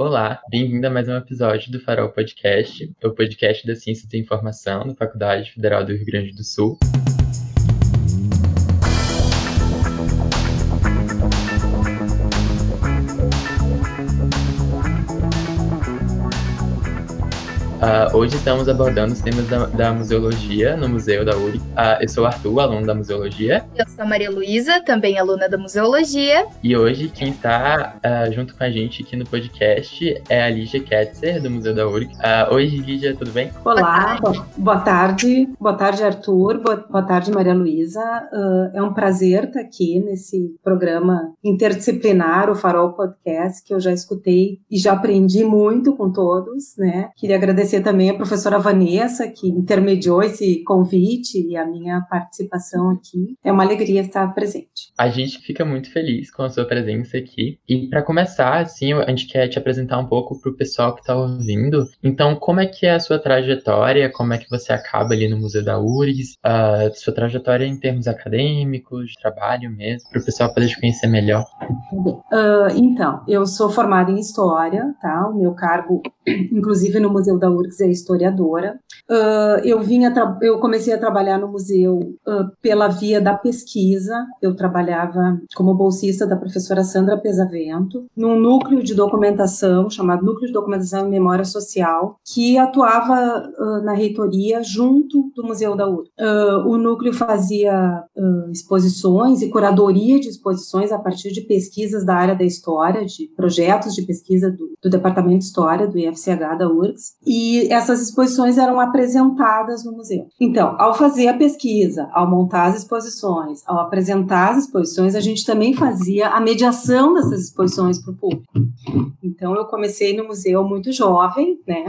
Olá, bem-vindo a mais um episódio do Farol Podcast, o podcast da Ciência da Informação da Faculdade Federal do Rio Grande do Sul. Uh, hoje estamos abordando os temas da, da, museologia no Museu da URI. Uh, eu sou o Arthur, aluno da museologia. Eu sou a Maria Luísa, também aluna da museologia. E hoje quem está uh, junto com a gente aqui no podcast é a Lígia Ketzer, do Museu da URI. Oi, Lígia, tudo bem? Olá, boa tarde. Boa tarde, Arthur. Boa, boa tarde, Maria Luísa. é um prazer estar aqui nesse programa interdisciplinar, o Farol Podcast, que eu já escutei e já aprendi muito com todos, né? Queria agradecer agradecer também a professora Vanessa, que intermediou esse convite e a minha participação aqui. É uma alegria estar presente. A gente fica muito feliz com a sua presença aqui. E para começar, assim, a gente quer te apresentar um pouco para o pessoal que está ouvindo. Então, como é que é a sua trajetória? Como é que você acaba ali no Museu da URGS? A sua trajetória em termos acadêmicos, de trabalho mesmo, para o pessoal poder te conhecer melhor. Uh, então, eu sou formada em História, tá? O meu cargo, inclusive no Museu da URGS, URGS é historiadora. Uh, eu vinha, eu comecei a trabalhar no museu uh, pela via da pesquisa. Eu trabalhava como bolsista da professora Sandra Pesavento, num núcleo de documentação chamado Núcleo de Documentação e Memória Social, que atuava uh, na reitoria junto do Museu da URGS. o núcleo fazia exposições e curadoria de exposições a partir de pesquisas da área da história, de projetos de pesquisa do, do Departamento de História do IFCH da URGS. E e essas exposições eram apresentadas no museu. Então, ao fazer a pesquisa, ao montar as exposições, ao apresentar as exposições, a gente também fazia a mediação dessas exposições para o público. Então, eu comecei no museu muito jovem, né?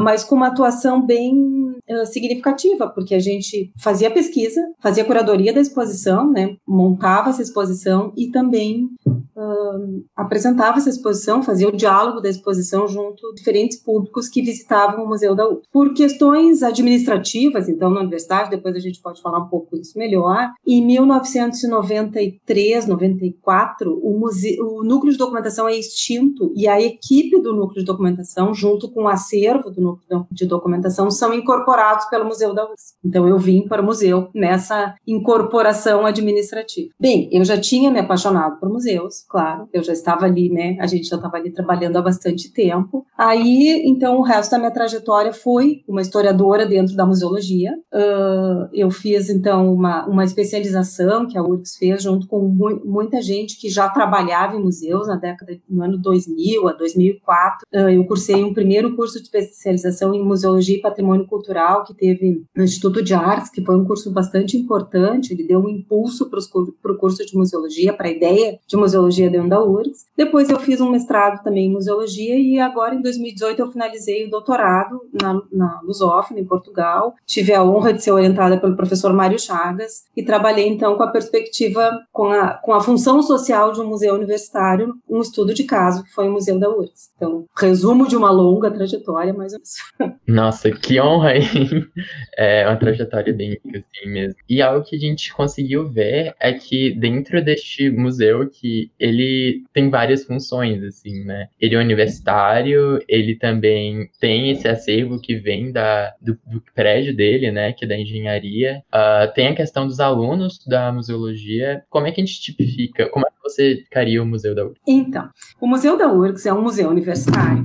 Mas com uma atuação bem uh, significativa, porque a gente fazia pesquisa, fazia curadoria da exposição, né? Montava essa exposição e também uh, apresentava essa exposição, fazia o diálogo da exposição junto a diferentes públicos que visitavam o Museu da UF. Por questões administrativas, então, na universidade, depois a gente pode falar um pouco isso melhor, em 1993, 94, o, museu, o núcleo de documentação é extinto e a equipe do núcleo de documentação, junto com o acervo do núcleo de documentação, são incorporados pelo Museu da UFS. Então, eu vim para o museu nessa incorporação administrativa. Bem, eu já tinha me apaixonado por museus, claro. Eu já estava ali, né? A gente já estava ali trabalhando há bastante tempo. Aí, então, o resto da minha trajetória foi uma historiadora dentro da museologia. Uh, eu fiz, então, uma, uma especialização que a URGS fez junto com mu muita gente que já trabalhava em museus na década, no ano 2000 a 2004. Uh, eu cursei um primeiro curso de especialização em museologia e patrimônio cultural que teve no Instituto de Artes, que foi um curso bastante importante. Ele deu um impulso para o curso de museologia, para a ideia de museologia dentro da URGS. Depois eu fiz um mestrado também em museologia e agora em 2018 eu finalizei o doutorado na, na Lusófona, em Portugal. Tive a honra de ser orientada pelo professor Mário Chagas e trabalhei então com a perspectiva, com a, com a função social de um museu universitário, um estudo de caso que foi o Museu da URGS. Então, resumo de uma longa trajetória, mais ou menos. Nossa, que honra, hein? É uma trajetória bem assim mesmo. E algo que a gente conseguiu ver é que dentro deste museu que ele tem várias funções, assim, né? Ele é universitário, ele também tem esse acervo que vem da, do, do prédio dele, né? Que é da engenharia. Uh, tem a questão dos alunos da museologia. Como é que a gente tipifica? Como é que você ficaria o Museu da URGS? Então, o Museu da URGS é um museu universitário.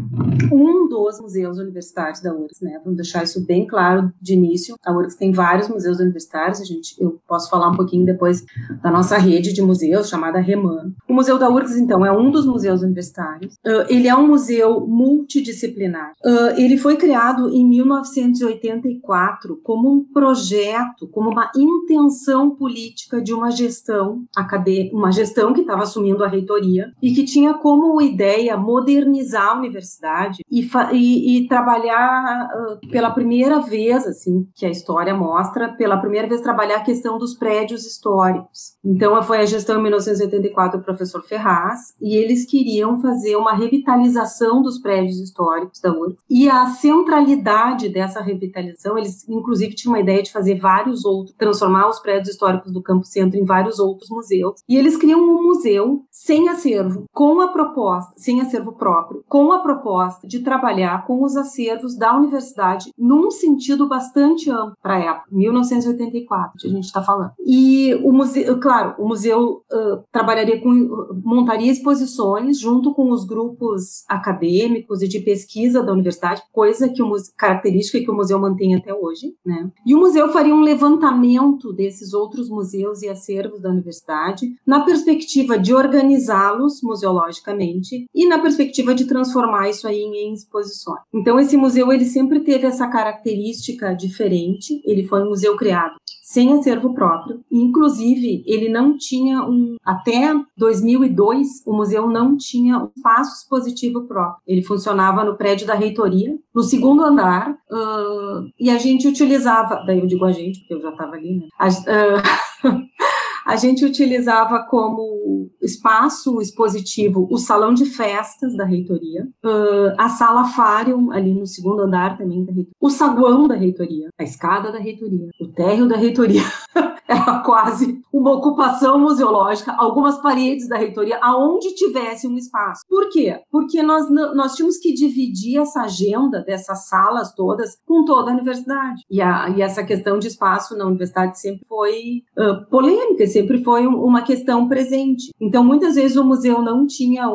Um dos museus universitários da URGS, né? Vamos deixar isso bem claro de início. A URGS tem vários museus universitários. A gente, eu posso falar um pouquinho depois da nossa rede de museus chamada Reman. O Museu da URGS, então, é um dos museus universitários. Uh, ele é um museu multidisciplinar. Uh, ele foi criado em 1984 como um projeto, como uma intenção política de uma gestão acadêmica, uma gestão que estava assumindo a reitoria e que tinha como ideia modernizar a universidade e, e, e trabalhar uh, pela primeira vez, assim, que a história mostra, pela primeira vez trabalhar a questão dos prédios históricos. Então, foi a gestão em 1984 do professor Ferraz, e eles queriam fazer uma revitalização dos prédios históricos da URGS. E a centralidade dessa revitalização, eles inclusive tinham uma ideia de fazer vários outros, transformar os prédios históricos do Campo Centro em vários outros museus. E eles criam um, museu sem acervo, com a proposta, sem acervo próprio, com a proposta de trabalhar com os acervos da universidade num sentido bastante amplo para a época, 1984, que a gente está falando. E o museu, claro, o museu uh, trabalharia com, montaria exposições junto com os grupos acadêmicos e de pesquisa da universidade, coisa que o característica que o museu mantém até hoje, né? E o museu faria um levantamento desses outros museus e acervos da universidade na perspectiva de organizá-los museologicamente e na perspectiva de transformar isso aí em exposições. Então esse museu ele sempre teve essa característica diferente, ele foi um museu criado sem acervo próprio. Inclusive, ele não tinha um. Até 2002, o museu não tinha um espaço expositivo próprio. Ele funcionava no prédio da reitoria, no segundo andar, uh, e a gente utilizava. Daí eu digo a gente, porque eu já estava ali, né? A, uh, a gente utilizava como espaço expositivo o salão de festas da reitoria, uh, a sala Fárium, ali no segundo andar também da reitoria, o saguão da reitoria, a escada da reitoria, o térreo da reitoria. Era quase uma ocupação museológica, algumas paredes da reitoria, aonde tivesse um espaço. Por quê? Porque nós, nós tínhamos que dividir essa agenda dessas salas todas com toda a universidade. E, a, e essa questão de espaço na universidade sempre foi uh, polêmica, sempre foi uma questão presente. Então, muitas vezes o museu não tinha,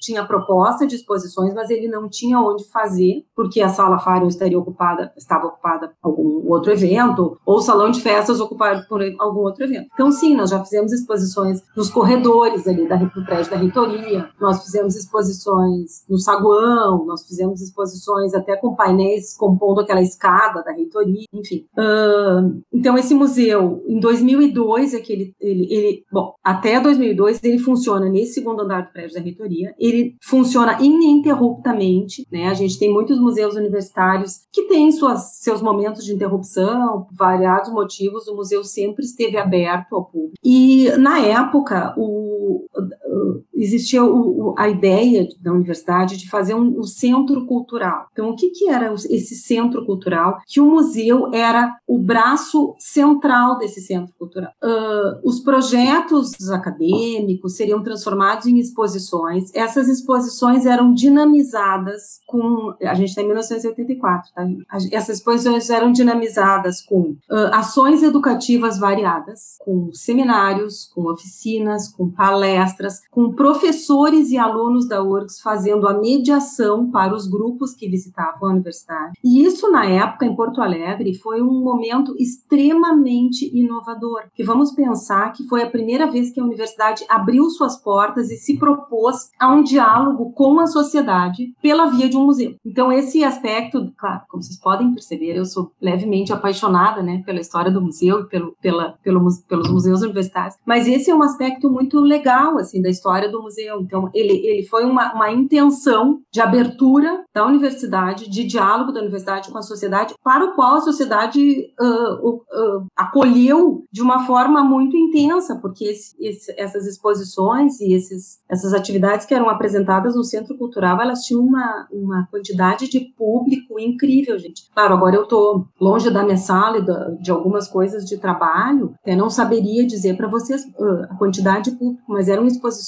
tinha proposta de exposições, mas ele não tinha onde fazer, porque a sala Fário estaria ocupada, estava ocupada por algum outro evento, ou o salão de festas ocupado por algum outro evento. Então, sim, nós já fizemos exposições nos corredores ali da, do prédio da reitoria, nós fizemos exposições no saguão, nós fizemos exposições até com painéis compondo aquela escada da reitoria, enfim. Uh, então, esse museu, em 2002, é que ele, ele, ele, bom, até 2002 ele funciona nesse segundo andar do prédio da reitoria, ele funciona ininterruptamente, né? A gente tem muitos museus universitários que têm suas, seus momentos de interrupção, variados motivos, o museu sempre esteve aberto ao público. E, na época, o, existia o, a ideia da universidade de fazer um, um, centro cultural. Então, o que, que era esse centro cultural? Que o museu era o braço central desse centro cultural. Uh, os projetos acadêmicos seriam transformados em exposições. Essas exposições eram dinamizadas com. A gente está em 1984, tá? Essas exposições eram dinamizadas com uh, ações educativas variadas, com seminários, com oficinas, com palestras, com professores e alunos da URGS fazendo a mediação para os grupos que visitavam a universidade. E isso, na época, em Porto Alegre, foi um momento extremamente inovador, que vamos pensar que foi a primeira vez que a universidade abriu suas portas e se propôs a um diálogo com a sociedade pela via de um museu. Então, esse aspecto, claro, como vocês podem perceber, eu sou levemente apaixonada né, pela história do museu e pelo, pela, pelo, pelos museus universitários, mas esse é um aspecto muito legal assim da história do museu. Então, ele, ele foi uma, uma intenção de abertura da universidade, de diálogo da universidade com a sociedade, para o qual a sociedade uh, uh, acolheu de uma forma muito intensa, porque esse, esse, essas exposições e esses, essas atividades que eram apresentadas no Centro Cultural, elas tinham uma, uma quantidade de público incrível, gente. Claro, agora eu estou longe da minha sala e de algumas coisas de trabalho, até não saberia dizer para vocês uh, a quantidade de público, mas eram exposições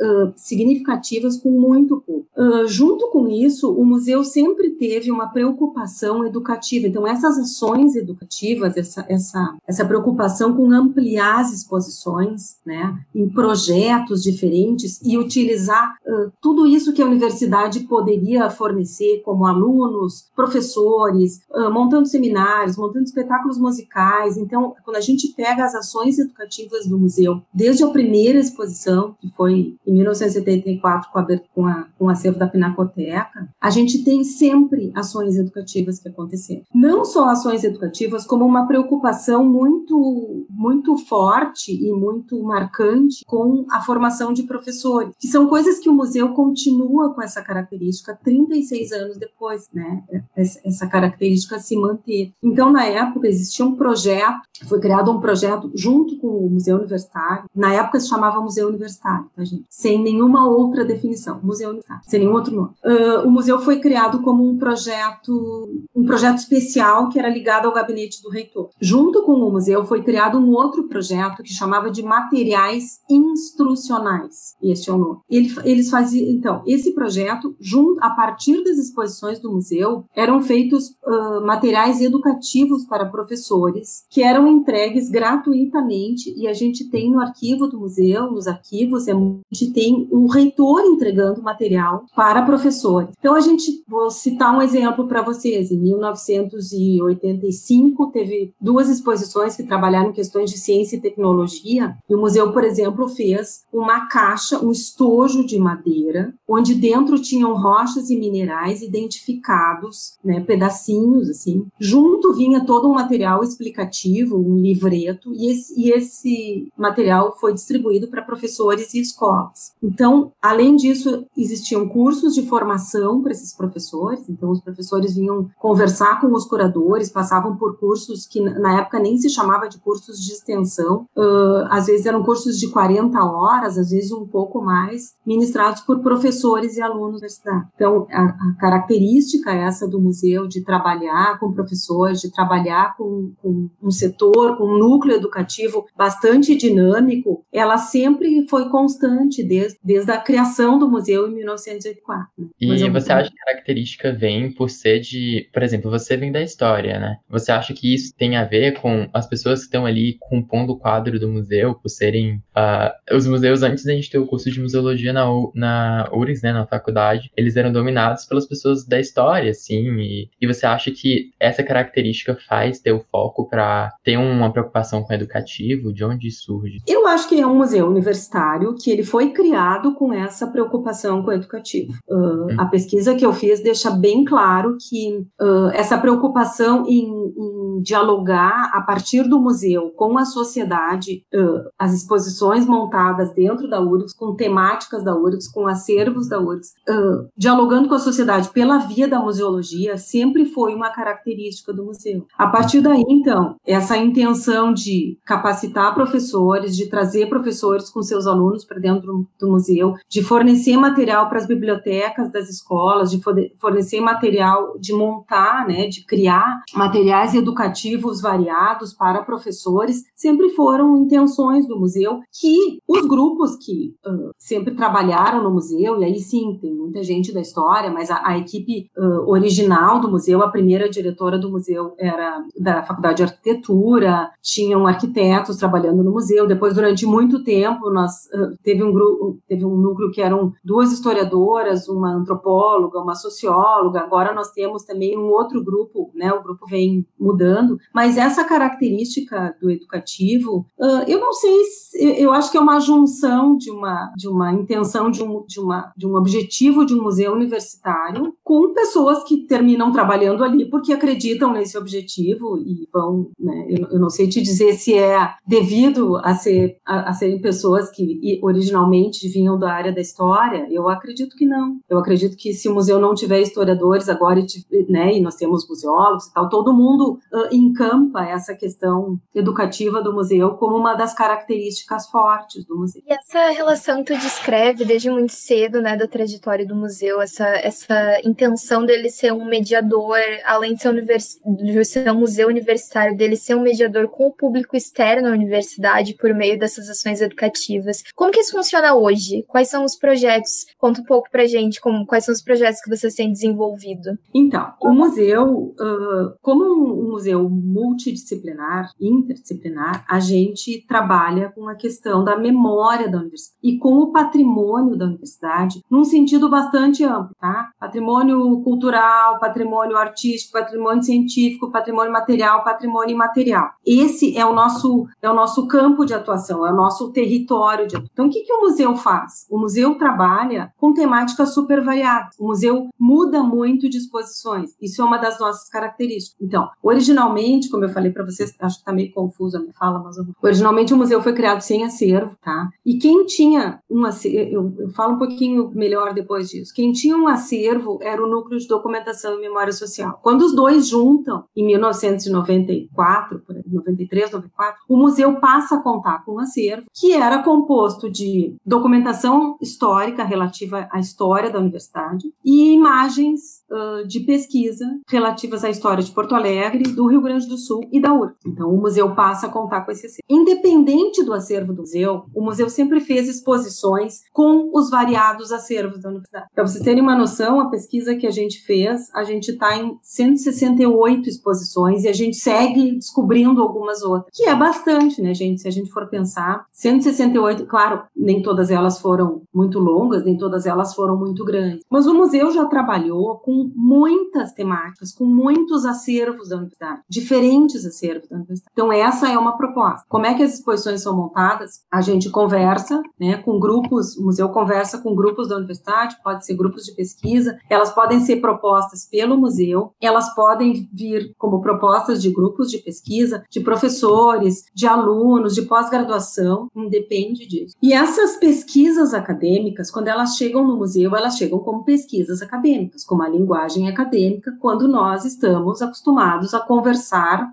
uh, significativas com muito público. Uh, junto com isso, o museu sempre teve uma preocupação educativa. Então, essas ações educativas, essa, essa, essa preocupação com ampliar as exposições, né, em projetos diferentes e utilizar uh, tudo isso que a universidade poderia fornecer, como alunos, professores, montando seminários, montando espetáculos musicais. Então, quando a gente pega as ações educativas do museu, desde a primeira exposição, que foi em 1974 com, a, com, a, com o acervo da Pinacoteca, a gente tem sempre ações educativas que aconteceram. Não só ações educativas, como uma preocupação muito, muito forte e muito marcante com a formação de professores, que são coisas que o museu continua com essa característica 36 anos depois, né? Essa característica se manter. Então, na época, existia um projeto, foi criado um projeto junto com o Museu Universitário, na época se chamava Museu Universitário, tá, gente? sem nenhuma outra definição, museu universitário, sem nenhum outro nome. Uh, o museu foi criado como um projeto, um projeto especial que era ligado ao gabinete do reitor. Junto com o museu foi criado um outro projeto que chamava de materiais instrucionais. Este é o nome. Ele, eles faziam, então, esse projeto, junto, a partir das exposições do museu, eram feitos uh, materiais educativos para professores que eram entregues gratuitamente e a gente tem no arquivo do museu, nos arquivos, a gente tem o reitor entregando material para professores. Então a gente vou citar um exemplo para vocês. Em 1985 teve duas exposições que trabalharam questões de ciência e tecnologia. E o museu, por exemplo, fez uma caixa, um estojo de madeira, onde dentro tinham rochas e minerais identificados, né, pedacinhos assim. Junto vinha todo um material explicativo, um livreto, e esse, e esse material foi distribuído para professores escolas. Então, além disso, existiam cursos de formação para esses professores, então os professores vinham conversar com os curadores, passavam por cursos que na época nem se chamava de cursos de extensão, uh, às vezes eram cursos de 40 horas, às vezes um pouco mais, ministrados por professores e alunos da universidade. Então, a, a característica essa do museu de trabalhar com professores, de trabalhar com, com um setor, com um núcleo educativo bastante dinâmico, ela sempre foi constante desde, desde a criação do museu em 1984. Né? E você acha que a característica vem por ser de, por exemplo, você vem da história, né? Você acha que isso tem a ver com as pessoas que estão ali compondo o quadro do museu, por serem uh, os museus antes da gente ter o curso de museologia na, na URGS, né, na faculdade, eles eram dominados pelas pessoas da história, assim, e, e você acha que essa característica faz ter o foco para ter uma preocupação com o educativo? De onde surge? Eu acho que é um museu universitário que ele foi criado com essa preocupação com o educativo. Uh, hum. A pesquisa que eu fiz deixa bem claro que uh, essa preocupação em, em, dialogar a partir do museu com a sociedade, uh, as exposições montadas dentro da URGS, com temáticas da URGS, com acervos da URGS, dialogando com a sociedade pela via da museologia, sempre foi uma característica do museu. A partir daí, então, essa intenção de capacitar professores, de trazer professores com seus alunos para dentro do museu, de fornecer material para as bibliotecas das escolas, de fornecer material, de montar, né, de criar materiais educativos variados para professores, sempre foram intenções do museu que os grupos que uh, sempre trabalharam no museu, e aí sim, tem muita gente da história, mas a, a equipe uh, original do museu, a primeira diretora do museu era da Faculdade de Arquitetura, tinham arquitetos trabalhando no museu, depois durante muito tempo nós uh, teve um grupo, teve um núcleo que eram duas historiadoras, uma antropóloga, uma socióloga, agora nós temos também um outro grupo, né, o grupo vem mudando, mas essa característica do educativo, uh, eu não sei, se, eu acho que é uma junção de uma, de uma intenção, de um, de, uma, de um objetivo de um museu universitário com pessoas que terminam trabalhando ali porque acreditam nesse objetivo e vão, né, eu, eu não sei te dizer se é devido a, ser, a, a serem pessoas que originalmente vinham da área da história, eu acredito que não. Eu acredito que se o museu não tiver historiadores agora, né, e nós temos museólogos e tal, todo mundo encampa essa questão educativa do museu como uma das características fortes do museu. E essa relação tu descreve desde muito cedo, né, da trajetória do museu, essa, essa intenção dele ser um mediador, além de ser, univers... de ser um museu universitário, dele ser um mediador com o público externo à universidade por meio dessas ações educativas. Como que isso funciona hoje? Quais são os projetos? Conta um pouco pra gente como, quais são os projetos que vocês têm desenvolvido. Então, o museu, uh, como um museu multidisciplinar, interdisciplinar, a gente trabalha com a questão da memória da universidade e com o patrimônio da universidade num sentido bastante amplo, tá? Patrimônio cultural, patrimônio artístico, patrimônio científico, patrimônio material, patrimônio imaterial. Esse é o nosso é o nosso campo de atuação, é o nosso território de atuação. Então, o que, que o museu faz? O museu trabalha com temáticas super variadas. O museu muda muito de exposições. Isso é uma das nossas características. Então, originalmente originalmente, como eu falei para vocês, acho que está meio confuso a minha fala, mas originalmente o museu foi criado sem acervo, tá? E quem tinha um acervo, eu, eu falo um pouquinho melhor depois disso, quem tinha um acervo era o Núcleo de Documentação e Memória Social. Quando os dois juntam, em 1994, 93, 94, o museu passa a contar com um acervo que era composto de documentação histórica relativa à história da universidade e imagens uh, de pesquisa relativas à história de Porto Alegre, do Rio Grande do Sul e da URSS. Então, o museu passa a contar com esse acervo. Independente do acervo do museu, o museu sempre fez exposições com os variados acervos da universidade. Para vocês terem uma noção, a pesquisa que a gente fez, a gente está em 168 exposições e a gente segue descobrindo algumas outras, que é bastante, né, gente? Se a gente for pensar, 168, claro, nem todas elas foram muito longas, nem todas elas foram muito grandes, mas o museu já trabalhou com muitas temáticas, com muitos acervos da universidade, diferentes acervos da universidade. Então, essa é uma proposta. Como é que as exposições são montadas? A gente conversa, né, com grupos, o museu conversa com grupos da universidade, pode ser grupos de pesquisa, elas podem ser propostas pelo museu, elas podem vir como propostas de grupos de pesquisa, de professores, de alunos, de pós-graduação, independe disso. E essas pesquisas acadêmicas, quando elas chegam no museu, elas chegam como pesquisas acadêmicas, como a linguagem acadêmica, quando nós estamos acostumados a conversar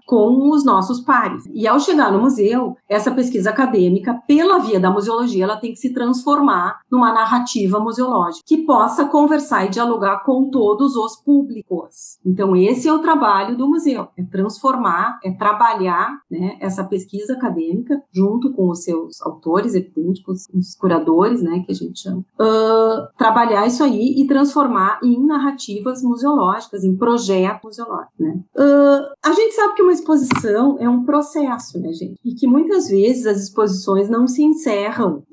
com os nossos pares. E ao chegar no museu, essa pesquisa acadêmica, pela via da museologia, ela tem que se transformar numa narrativa museológica que possa conversar e dialogar com todos os públicos. Então, esse é o trabalho do museu: é transformar, é trabalhar né, essa pesquisa acadêmica junto com os seus autores, evidente, os curadores, né, que a gente chama, uh, trabalhar isso aí e transformar em narrativas museológicas, em projetos museológicos, né. Uh, a gente sabe que uma exposição é um processo, né, gente, e que muitas vezes as exposições não se encerram,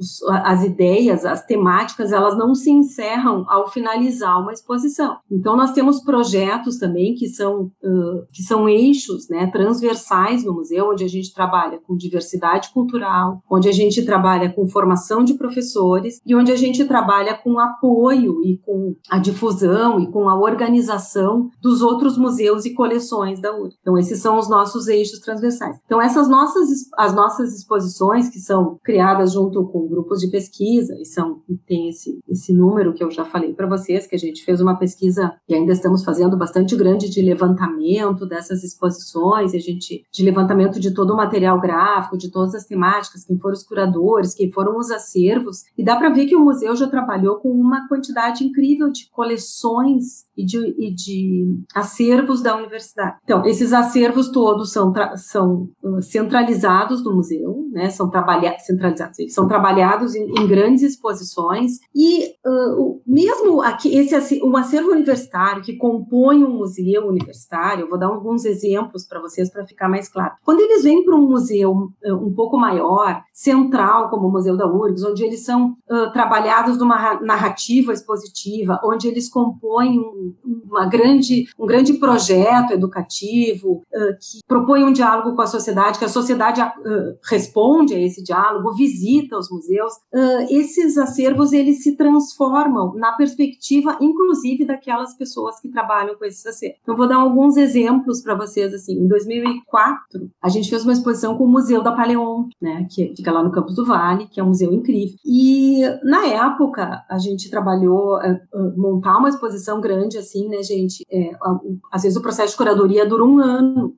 as ideias, as temáticas, elas não se encerram ao finalizar uma exposição. Então, nós temos projetos também que são, uh, que são eixos, né, transversais no museu, onde a gente trabalha com diversidade cultural, onde a gente trabalha com formação de professores e onde a gente trabalha com apoio e com a difusão e com a organização dos outros museus e coleções da URI. Então, esses são os nossos eixos transversais. Então, essas nossas, as nossas exposições, que são criadas junto com grupos de pesquisa, e são e tem esse, esse número que eu já falei para vocês, que a gente fez uma pesquisa e ainda estamos fazendo bastante grande de levantamento dessas exposições, a gente de levantamento de todo o material gráfico, de todas as temáticas, quem foram os curadores, quem foram os acervos, e dá para ver que o museu já trabalhou com uma quantidade incrível de coleções e de, e de acervos da universidade. Então, esses acervos todos são, são uh, centralizados no museu, né, são trabalhados, centralizados, são trabalhados em, em grandes exposições, e uh, mesmo aqui, esse, um acervo universitário que compõe um museu universitário, eu vou dar alguns exemplos para vocês para ficar mais claro. Quando eles vêm para um museu uh, um pouco maior, central, como o Museu da URGS, onde eles são uh, trabalhados numa narrativa expositiva, onde eles compõem um, uma grande, um grande projeto educativo uh, que propõe um diálogo com a sociedade, que a sociedade responde a esse diálogo, visita os museus. Esses acervos eles se transformam na perspectiva, inclusive, daquelas pessoas que trabalham com esses acervos. Então, vou dar alguns exemplos para vocês. Assim, em 2004, a gente fez uma exposição com o Museu da Paleon, né, que fica lá no Campos do Vale, que é um museu incrível. E na época a gente trabalhou montar uma exposição grande assim, né, gente? É, às vezes o processo de curadoria dura um ano,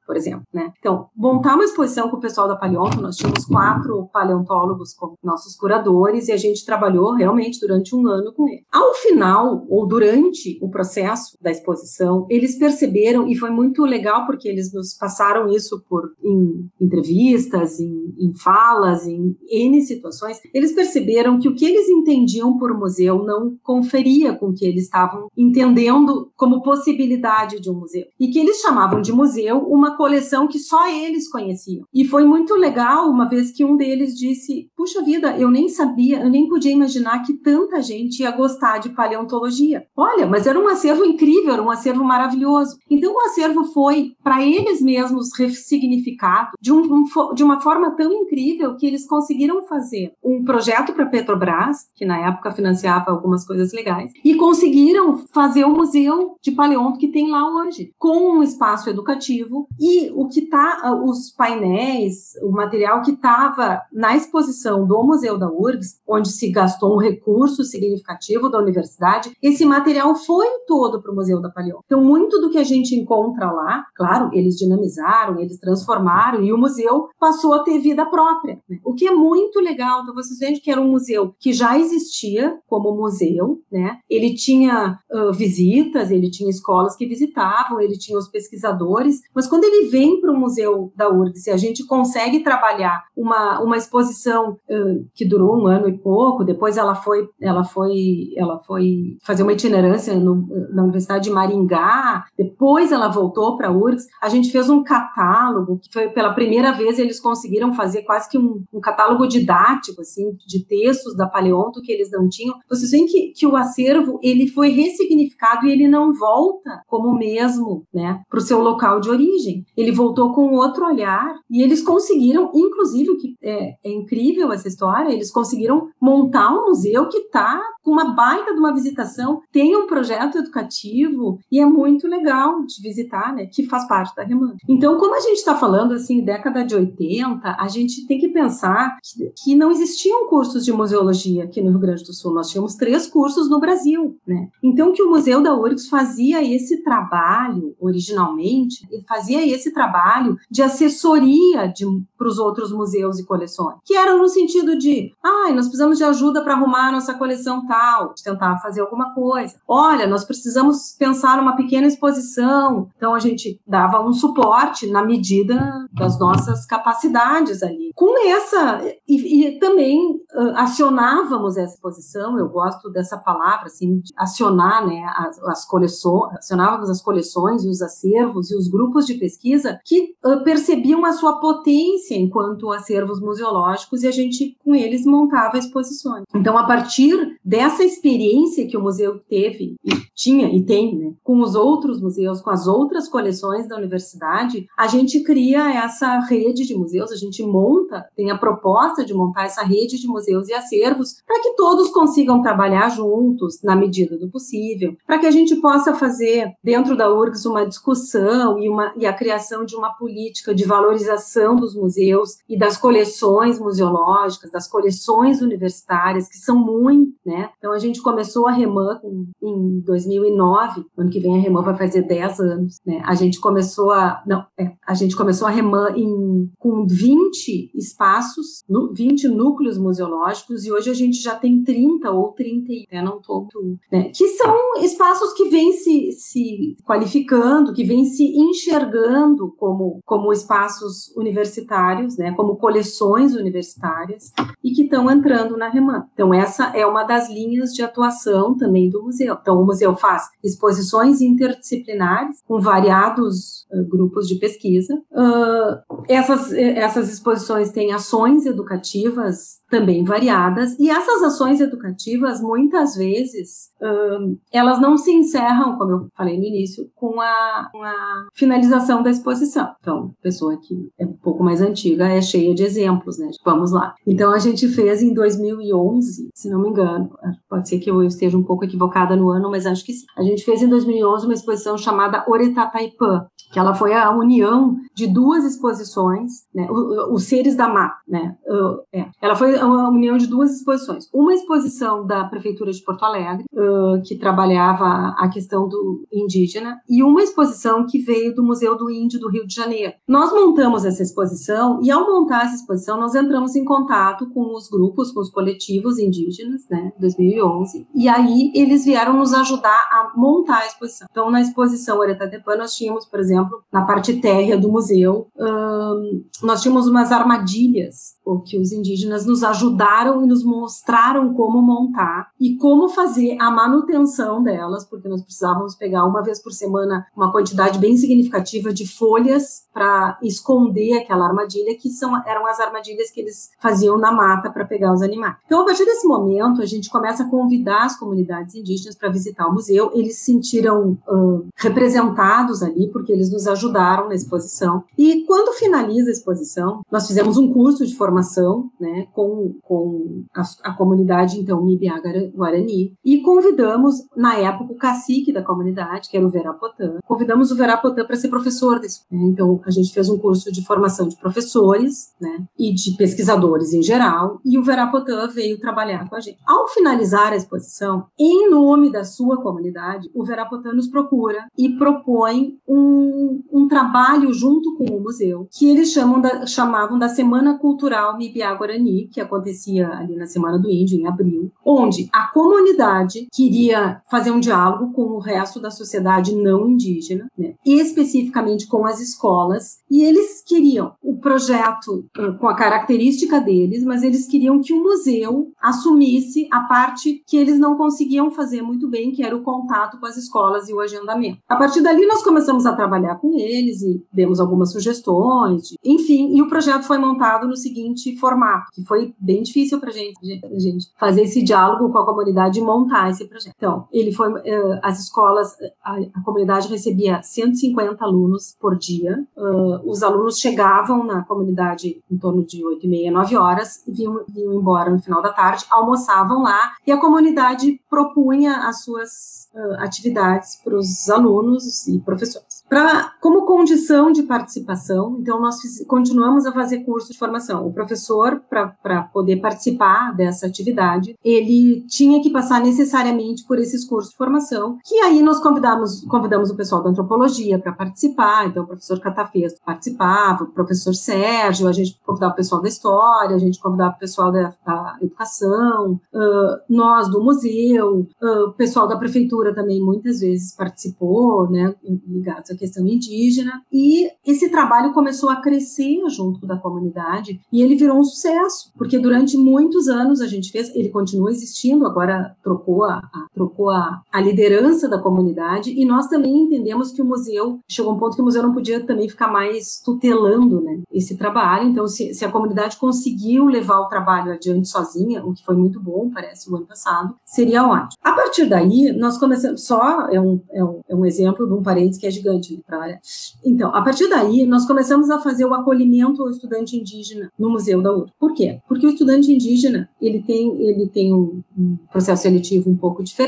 por exemplo, né? Então, montar uma exposição com o pessoal da Paleonto, nós tínhamos quatro paleontólogos como nossos curadores e a gente trabalhou realmente durante um ano com eles. Ao final, ou durante o processo da exposição, eles perceberam, e foi muito legal porque eles nos passaram isso por em entrevistas, em, em falas, em N situações, eles perceberam que o que eles entendiam por museu não conferia com o que eles estavam entendendo como possibilidade de um museu. E que eles chamavam de museu uma coleção que só eles conheciam. E foi muito legal uma vez que um deles disse: Puxa vida, eu nem sabia, eu nem podia imaginar que tanta gente ia gostar de paleontologia. Olha, mas era um acervo incrível, era um acervo maravilhoso. Então o acervo foi, para eles mesmos, ressignificado de, um, um, de uma forma tão incrível que eles conseguiram fazer um projeto para Petrobras, que na época financiava algumas coisas legais, e conseguiram fazer o museu de paleonto que tem lá hoje, com um espaço educativo e o que tá, os painéis, o material que estava na exposição do Museu da URGS, onde se gastou um recurso significativo da universidade, esse material foi todo para o Museu da Paleon. Então, muito do que a gente encontra lá, claro, eles dinamizaram, eles transformaram e o museu passou a ter vida própria, né? o que é muito legal. Então, vocês veem que era um museu que já existia como museu, né? Ele tinha uh, visitas, ele tinha escolas que visitavam, ele tinha os pesquisadores, mas quando ele vem para o museu da URGS e a gente consegue trabalhar uma, uma exposição uh, que durou um ano e pouco, depois ela foi, ela foi, ela foi fazer uma itinerância no, na Universidade de Maringá, depois ela voltou para a URGS, a gente fez um catálogo, que foi pela primeira vez eles conseguiram fazer quase que um, um catálogo didático, assim, de textos da Paleonto que eles não tinham. Vocês veem que, que o acervo, ele foi ressignificado e ele não volta como mesmo, né, para o seu local de origem. Ele voltou com outro olhar e eles conseguiram, inclusive, que é, é incrível essa história, eles conseguiram montar um museu que está com uma baita de uma visitação, tem um projeto educativo e é muito legal de visitar, né, que faz parte da Reman. Então, como a gente está falando assim, década de 80, a gente tem que pensar que, que, não existiam cursos de museologia aqui no Rio Grande do Sul. Nós tínhamos três cursos no Brasil, né? Então, que o Museu da URGS fazia esse trabalho originalmente, fazia esse trabalho de assessoria para os outros museus e coleções, que era no sentido de, ah, nós precisamos de ajuda para arrumar a nossa coleção tal, de tentar fazer alguma coisa. Olha, nós precisamos pensar numa pequena exposição. Então, a gente dava um suporte na medida das nossas capacidades ali. Com essa, e, e também uh, acionávamos essa exposição, eu gosto dessa palavra, assim, de acionar, né, as, as coleções, acionávamos as coleções e os acervos e os grupos de pesquisa que uh, percebiam a sua potência enquanto acervos museológicos e a gente, com eles, montava exposições. Então, a partir experiência que o museu teve, e tinha e tem, né, com os outros museus, com as outras coleções da universidade, a gente cria essa rede de museus, a gente monta, tem a proposta de montar essa rede de museus e acervos para que todos consigam trabalhar juntos na medida do possível, para que a gente possa fazer dentro da URGS uma discussão e, uma, e a criação de uma política de valorização dos museus e das coleções museológicas, das coleções universitárias, que são muito, né? Então a gente começou a Reman em 2009, ano que vem a Reman vai fazer 10 anos, né? A gente começou a, não, é, a gente começou a Reman em, com 20 espaços, 20 núcleos museológicos, e hoje a gente já tem 30 ou 30, né, não tô, né, que são espaços que vêm se, se qualificando, que vêm se enxergando como, como espaços universitários, né, como coleções universitárias, e que estão entrando na REMAN. Então, essa é uma das linhas de atuação também do museu. Então, o museu faz exposições interdisciplinares com variados uh, grupos de pesquisa. Uh, essas, essas exposições têm ações educativas também variadas, e essas ações educativas, muitas vezes, uh, elas não se encerram, como eu falei no início, com a, com a, finalização da exposição. Então, pessoa que é um pouco mais antiga é cheia de exemplos, né? Vamos lá. Então, a gente fez em 2011, se não me engano, pode ser que eu esteja um pouco equivocada no ano, mas acho que sim. A gente fez em 2011 uma exposição chamada Oretataipã, que ela foi a união de duas exposições, né, os seres da mata, né, uh, é. ela foi a união de duas exposições, uma exposição da prefeitura de Porto Alegre, uh, que trabalhava a questão do indígena, e uma exposição que veio do Museu do Índio do Rio de Janeiro. Nós montamos essa exposição e ao montar essa exposição nós entramos em contato com os grupos, com os coletivos indígenas, né, 2011, e aí eles vieram nos ajudar a montar a exposição. Então na exposição Oretatepã nós tínhamos, por exemplo na parte térrea do museu, um, nós tínhamos umas armadilhas que os indígenas nos ajudaram e nos mostraram como montar e como fazer a manutenção delas, porque nós precisávamos pegar uma vez por semana uma quantidade bem significativa de folhas para esconder aquela armadilha, que são, eram as armadilhas que eles faziam na mata para pegar os animais. Então, a partir desse momento, a gente começa começa a convidar as comunidades indígenas para visitar o museu. Eles se sentiram uh, representados ali, porque eles nos ajudaram na exposição. E quando finaliza a exposição, nós fizemos um curso de formação né, com, com a, a comunidade, então, Mibiá Guarani, e convidamos, na época, o cacique da comunidade, que era o Verapotã, convidamos o Verapotã para ser professor desse. Né? Então, a gente fez um curso de formação de professores né, e de pesquisadores em geral, e o Verapotã veio trabalhar com a gente. Ao finalizar a exposição, em nome da sua comunidade, o Verapotã nos procura e propõe um, um trabalho junto com o museu, que eles da, chamavam da Semana Cultural Mibiá Guarani, que acontecia ali na Semana do Índio, em abril, onde a comunidade queria fazer um diálogo com o resto da sociedade não indígena, né, especificamente com as escolas, e eles queriam o projeto com a característica deles, mas eles queriam que o museu assumisse a parte que eles não conseguiam fazer muito bem, que era o contato com as escolas e o agendamento. A partir dali, nós começamos a trabalhar com eles e demos algumas sugestões, enfim, e o projeto foi montado no seguinte formato, que foi bem difícil para gente, gente fazer esse diálogo com a comunidade e montar esse projeto. Então, ele foi, uh, as escolas, a, a, comunidade recebia 150 alunos por dia, uh, os alunos chegavam na comunidade em torno de 8 e meia, 9 horas, e vinham, vinham embora no final da tarde, almoçavam lá, e a comunidade propunha as suas uh, atividades para os alunos e professores. Pra, como condição de participação, então nós fiz, continuamos a fazer curso de formação. O professor, para poder participar dessa atividade, ele tinha que passar necessariamente por esses cursos de formação, que aí nós convidamos, convidamos o pessoal da antropologia para participar, então o professor Catafesto participava, o professor Sérgio, a gente convidava o pessoal da história, a gente convidava o pessoal da, da educação, uh, nós do museu, uh, o pessoal da prefeitura também muitas vezes participou, né, ligados à questão indígena, e esse trabalho começou a crescer junto da comunidade e ele virou um sucesso, porque durante muitos anos a gente fez, ele continua existindo, agora trocou a, a trocou a, a liderança da comunidade e nós também entendemos que o museu chegou um ponto que o museu não podia também ficar mais tutelando, né, esse trabalho. Então, se, se a comunidade conseguiu levar o trabalho adiante sozinha, o que foi muito bom, parece o ano passado, seria ótimo. A partir daí, nós começamos só é um, é um, é um exemplo de um parênteses que é gigante para a área. Então, a partir daí, nós começamos a fazer o acolhimento ao estudante indígena no Museu da URSS. Por quê? Porque o estudante indígena, ele tem, ele tem um, um processo seletivo um pouco diferente,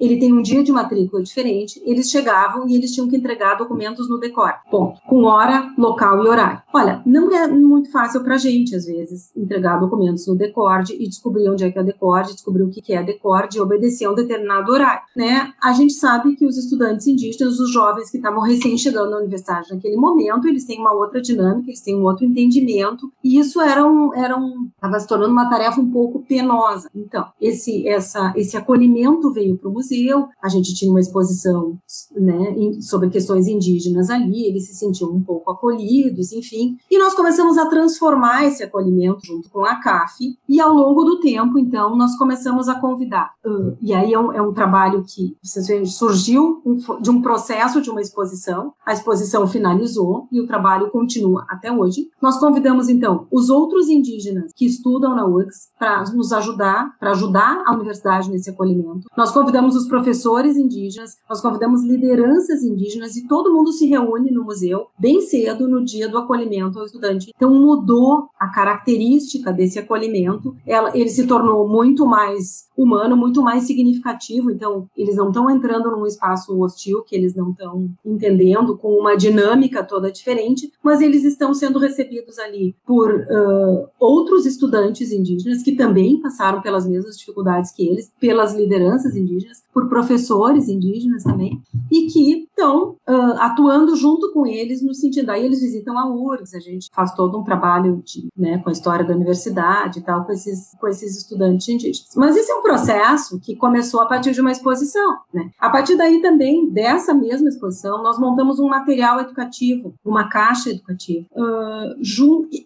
ele tem um dia de matrícula diferente, eles chegavam e eles tinham que entregar documentos no decor, ponto, com hora, local e horário. Olha, não é muito fácil para a gente, às vezes, entregar documentos no Decorde e descobrir onde é que é Decorde, descobrir o que é Decorde e obedecer a um determinado horário, né? A gente sabe que os estudantes indígenas, os jovens que estavam recém chegando na universidade naquele momento, eles têm uma outra dinâmica, eles têm um outro entendimento, e isso era um, era um, estava se tornando uma tarefa um pouco penosa. Então, esse, essa, esse acolhimento veio para o museu, a gente tinha uma exposição, né, sobre questões indígenas ali, eles se sentiam um pouco acolhidos, enfim, e nós começamos a transformar esse acolhimento junto com a CAF, e ao longo do tempo, então, nós começamos a convidar. Uh, e aí é um, é um trabalho que vocês veem, surgiu de um processo de uma exposição, a exposição finalizou e o trabalho continua até hoje. Nós convidamos, então, os outros indígenas que estudam na URGS para nos ajudar, para ajudar a universidade nesse acolhimento. Nós convidamos os professores indígenas, nós convidamos lideranças indígenas e todo mundo se reúne no museu bem cedo no dia do acolhimento ao estudante. Então mudou a característica desse acolhimento, ela, ele se tornou muito mais humano, muito mais significativo. Então eles não estão entrando num espaço hostil que eles não estão entendendo, com uma dinâmica toda diferente, mas eles estão sendo recebidos ali por uh, outros estudantes indígenas que também passaram pelas mesmas dificuldades que eles, pelas lideranças indígenas, por professores indígenas também, e que estão uh, atuando junto com eles no sentido, aí eles visitam a URGS, a gente faz todo um trabalho de, né, com a história da universidade e tal, com esses, com esses estudantes indígenas. Mas esse é um processo que começou a partir de uma exposição, né? A partir daí também, dessa mesma exposição, nós montamos um material educativo, uma caixa educativa, uh,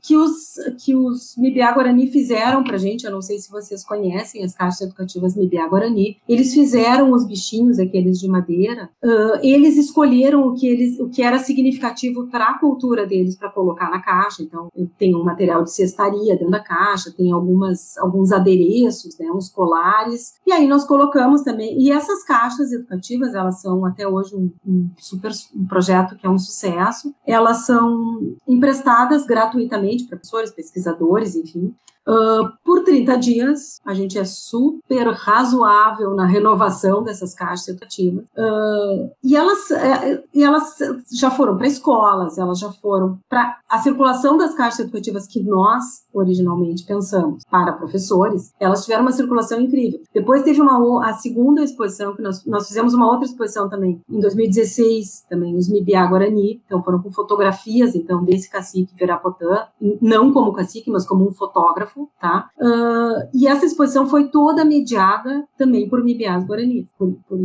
que os, que os Mibiá Guarani fizeram pra gente, eu não sei se vocês conhecem as caixas educativas Mibiá Guarani, eles fizeram os bichinhos, aqueles de madeira, uh, eles escolheram o que eles, o que era significativo para a cultura deles para colocar na caixa. Então, tem um material de cestaria dentro da caixa, tem algumas, alguns adereços, né, uns colares. E aí nós colocamos também. E essas caixas educativas, elas são até hoje um, um super um projeto que é um sucesso. Elas são emprestadas gratuitamente para professores, pesquisadores, enfim, Uh, por 30 dias, a gente é super razoável na renovação dessas caixas educativas. Uh, e, elas, é, e elas já foram para escolas, elas já foram para a circulação das caixas educativas que nós originalmente pensamos para professores, elas tiveram uma circulação incrível. Depois teve uma, a segunda exposição, que nós, nós fizemos uma outra exposição também, em 2016, também, os Mibiá Guarani, então foram com fotografias, então, desse cacique Verapotã, não como cacique, mas como um fotógrafo, tá? Uh, e essa exposição foi toda mediada também por Mibiás Guarani, por, por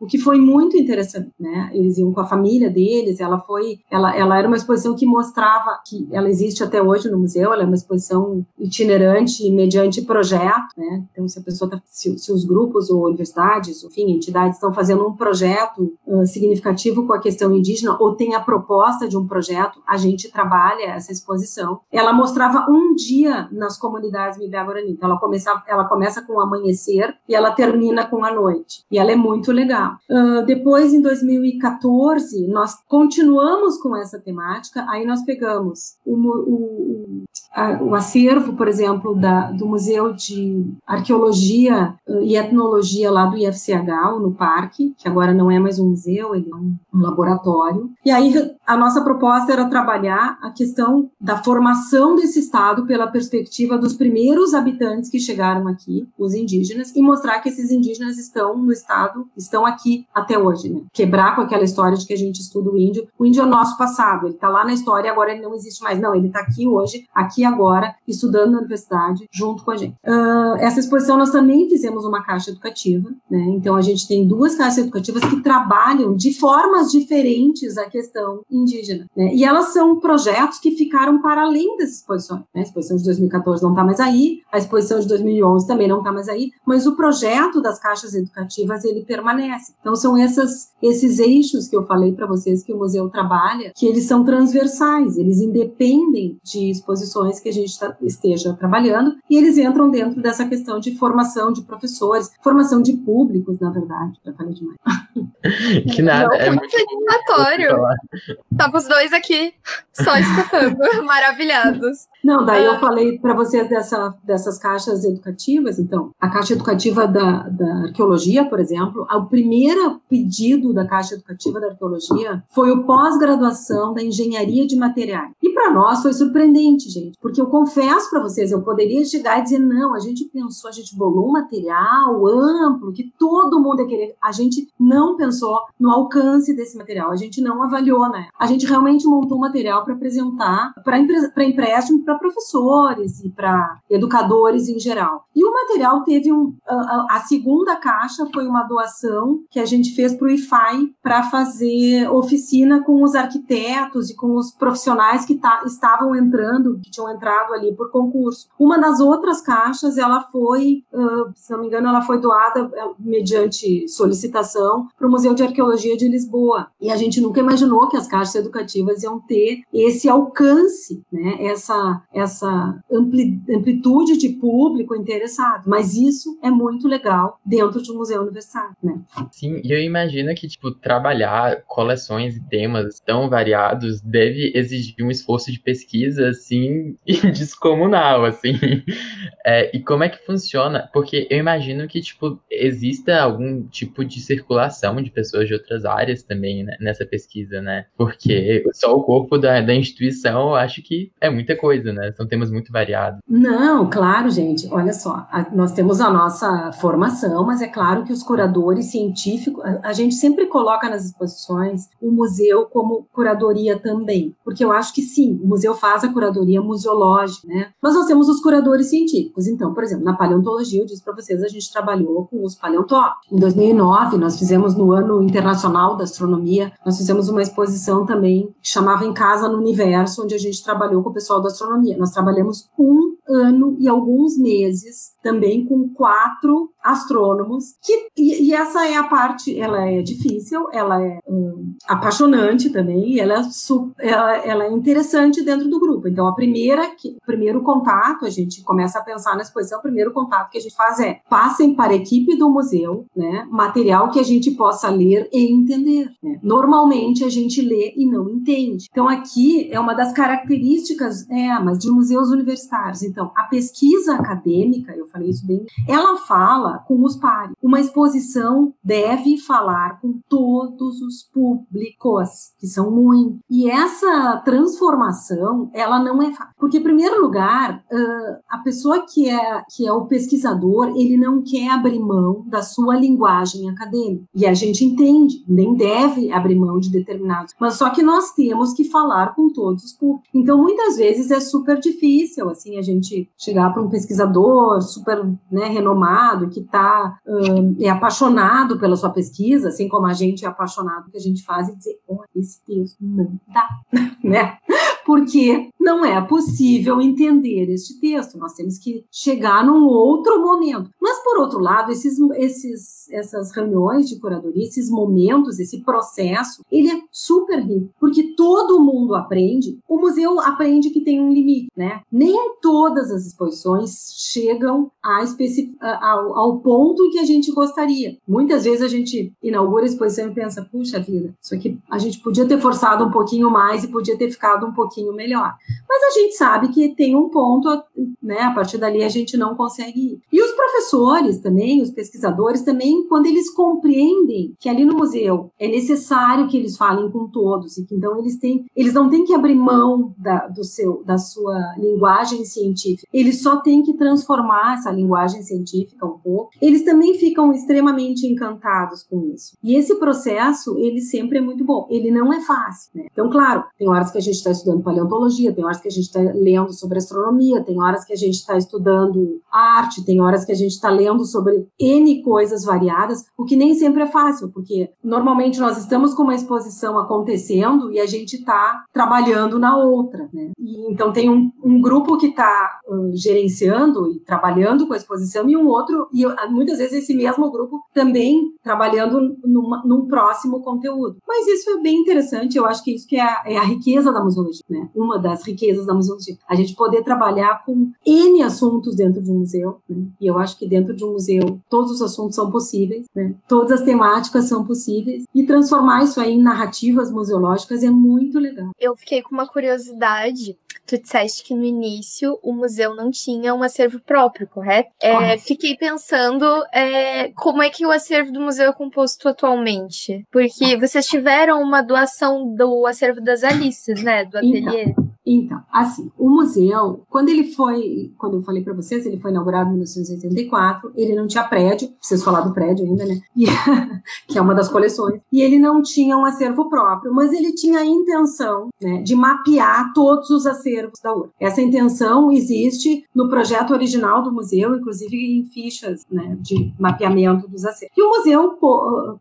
o que foi muito interessante, né? Eles iam com a família deles, ela foi, ela, ela era uma exposição que mostrava que ela existe até hoje no museu, ela é uma exposição itinerante mediante projeto, né? Então, se a pessoa tá, se, se os grupos ou universidades, enfim, entidades estão fazendo um projeto uh, significativo com a questão indígena ou tem a proposta de um projeto, a gente trabalha essa exposição. Ela mostrava um dia nas comunidades Mibé Guarani. Então, ela começa, ela começa com o amanhecer e ela termina com a noite. E ela é muito legal. Uh, depois, em 2014, nós continuamos com essa temática. Aí nós pegamos o, o, o acervo, por exemplo, da, do Museu de Arqueologia uh, e Etnologia lá do IFCH, no parque, que agora não é mais um museu, ele é um, laboratório. E aí a nossa proposta era trabalhar a questão da formação desse Estado pela perspectiva dos primeiros habitantes que chegaram aqui, os indígenas, e mostrar que esses indígenas estão no estado, estão aqui até hoje, né? Quebrar com aquela história de que a gente estuda o índio. O índio é o nosso passado, ele está lá na história agora ele não existe mais. Não, ele está aqui hoje, aqui agora, estudando na universidade, junto com a gente. Uh, essa exposição nós também fizemos uma caixa educativa, né? Então a gente tem duas caixas educativas que trabalham de formas diferentes a questão indígena, né? E elas são projetos que ficaram para além dessas exposições. Né? A exposição de 2014 não está mais aí, a exposição de 2011 também não está mais aí, mas o projeto das caixas educativas ele permanece. Então são essas, esses eixos que eu falei para vocês que o museu trabalha, que eles são transversais, eles independem de exposições que a gente tá, esteja trabalhando e eles entram dentro dessa questão de formação de professores, formação de públicos, na verdade. Já falei demais. Que nada, não, é muito satisfatório. Tava os dois aqui só escutando, maravilhados. Não, daí eu ah. falei para vocês dessa, dessas caixas educativas. Então, a caixa educativa da, da arqueologia, por exemplo, o primeiro pedido da caixa educativa da arqueologia foi o pós-graduação da engenharia de materiais. E para nós foi surpreendente, gente, porque eu confesso para vocês, eu poderia chegar e dizer: não, a gente pensou, a gente bolou um material amplo, que todo mundo ia querer. A gente não pensou no alcance desse material, a gente não avaliou, né? A gente realmente montou material para apresentar para empréstimo para professores e para educadores em geral. E o material teve um. A, a, segunda caixa foi uma doação que a gente fez para o IFAI para fazer oficina com os arquitetos e com os profissionais que tá, estavam entrando, que tinham entrado ali por concurso. Uma das outras caixas, ela foi, uh, se não me engano, ela foi doada é, mediante solicitação para o Museu de Arqueologia de Lisboa. E a gente nunca imaginou que as caixas educativas iam ter esse alcance, né? essa, essa ampli, amplitude de público interessado. Mas isso é muito legal dentro de um museu universitário. Né? Sim, e eu imagino que tipo, trabalhar coleções e temas tão variados deve exigir um esforço de pesquisa assim descomunal, assim. É, e como é que funciona? Porque eu imagino que tipo exista algum tipo de circulação de pessoas de outras áreas também né, nessa pesquisa, né? Porque só o corpo da, da instituição, eu acho que é muita coisa, né? São temas muito variados. Não, claro, gente. Olha só, a, nós temos a nossa formação, mas é claro que os curadores científicos, a, a gente sempre coloca nas exposições o museu como curadoria também, porque eu acho que sim, o museu faz a curadoria museológica, né? Mas nós temos os curadores científicos. Então, por exemplo, na paleontologia, eu disse para vocês, a gente trabalhou com os paleontólogos. Em 2009, nós fizemos no ano internacional da astronomia, nós fizemos uma exposição também que chamava Em Casa no Universo, onde a gente trabalhou com o pessoal da astronomia. Nós trabalhamos com ano e alguns meses, também com quatro astrônomos, que, e, e essa é a parte, ela é difícil, ela é um, apaixonante também, ela é, ela, ela, é interessante dentro do grupo. Então, a primeira, que, primeiro contato, a gente começa a pensar na exposição, o primeiro contato que a gente faz é, passem para a equipe do museu, né, material que a gente possa ler e entender. Né? Normalmente, a gente lê e não entende. Então, aqui é uma das características, é, mas de museus universitários. Então, a pesquisa acadêmica, eu falei isso bem, ela fala com os pares. Uma exposição deve falar com todos os públicos, que são muitos. E essa transformação, ela não é fácil. Porque, em primeiro lugar, a pessoa que é, que é o pesquisador, ele não quer abrir mão da sua linguagem acadêmica. E a gente entende, nem deve abrir mão de determinados. Mas só que nós temos que falar com todos os públicos. Então, muitas vezes é super difícil, assim, a gente chegar para um pesquisador super né, renomado, que tá, um, é apaixonado pela sua pesquisa, assim como a gente é apaixonado que a gente faz, e dizer, oh, esse texto não dá, né? Porque não é possível entender este texto. Nós temos que chegar num outro momento. Mas, por outro lado, esses, esses, essas reuniões de curadoria, esses momentos, esse processo, ele é super rico, porque todo mundo aprende. O museu aprende que tem um limite, né? Nem todas as exposições chegam ao, ao ponto em que a gente gostaria. Muitas vezes a gente inaugura a exposição e pensa, puxa vida, isso aqui a gente podia ter forçado um pouquinho mais e podia ter ficado um pouquinho melhor. Mas a gente sabe que tem um ponto, né? A partir dali a gente não consegue ir. E os professores também, os pesquisadores também, quando eles compreendem que ali no museu é necessário que eles falem com todos e que então eles têm, eles não têm que abrir mão da, do seu, da sua linguagem científica. Eles só têm que transformar essa linguagem científica um pouco. Eles também ficam extremamente encantados com isso. E esse processo, ele sempre é muito bom. Ele não é fácil, né? Então, claro, tem horas que a gente está estudando paleontologia, tem horas que a gente está lendo sobre astronomia, tem horas que a gente está estudando arte, tem horas que a gente está lendo sobre N coisas variadas, o que nem sempre é fácil, porque normalmente nós estamos com uma exposição acontecendo e a gente está trabalhando na outra, né? E, então tem um, um grupo que está uh, gerenciando e trabalhando com a exposição e um outro, e muitas vezes esse mesmo grupo também trabalhando numa, num próximo conteúdo. Mas isso é bem interessante, eu acho que isso que é a, é a riqueza da museologia, né? Uma das riquezas da museologia. A gente poder trabalhar com N assuntos dentro de um museu, né? E eu acho que dentro de um museu todos os assuntos são possíveis, né? Todas as temáticas são possíveis e transformar isso aí em narrativas museológicas é muito legal. Eu fiquei com uma curiosidade. Tu disseste que no início o museu não tinha um acervo próprio, correto? É, fiquei pensando é, como é que o acervo do museu é composto atualmente. Porque vocês tiveram uma doação do acervo das Alices, né? Do então, ateliê. Então, então, assim, o museu, quando ele foi, quando eu falei para vocês, ele foi inaugurado em 1984, ele não tinha prédio, preciso falar do prédio ainda, né? E, que é uma das coleções, e ele não tinha um acervo próprio, mas ele tinha a intenção né, de mapear todos os acervos da URSS. Essa intenção existe no projeto original do museu, inclusive em fichas né, de mapeamento dos acervos. E o museu,